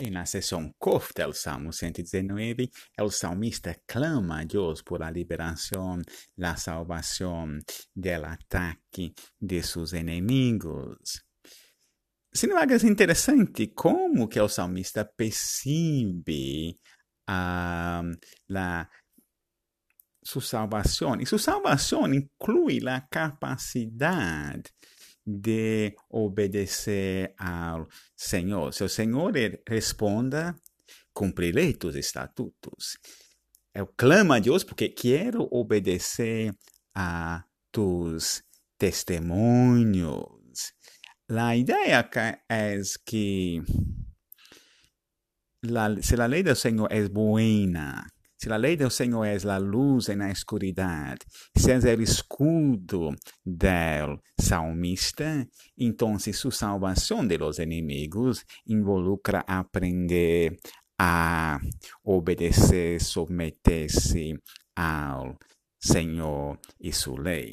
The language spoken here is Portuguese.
E na seção Kof del Salmo 119, o salmista clama a Deus por a liberação, a salvação del ataque de seus inimigos. Sin embargo, é interessante como que o salmista percebe a la, sua salvação. E sua salvação inclui a capacidade de obedecer ao Senhor. Se o Senhor responda, cumprirei tus estatutos. Eu clamo a Deus porque quero obedecer a tus testemunhos. A ideia é que la, se a lei do Senhor é boa, se a lei do Senhor é a luz na escuridade, se é o escudo do salmista, então sua salvação de los inimigos involucra aprender a obedecer, submeter-se ao Senhor e sua lei.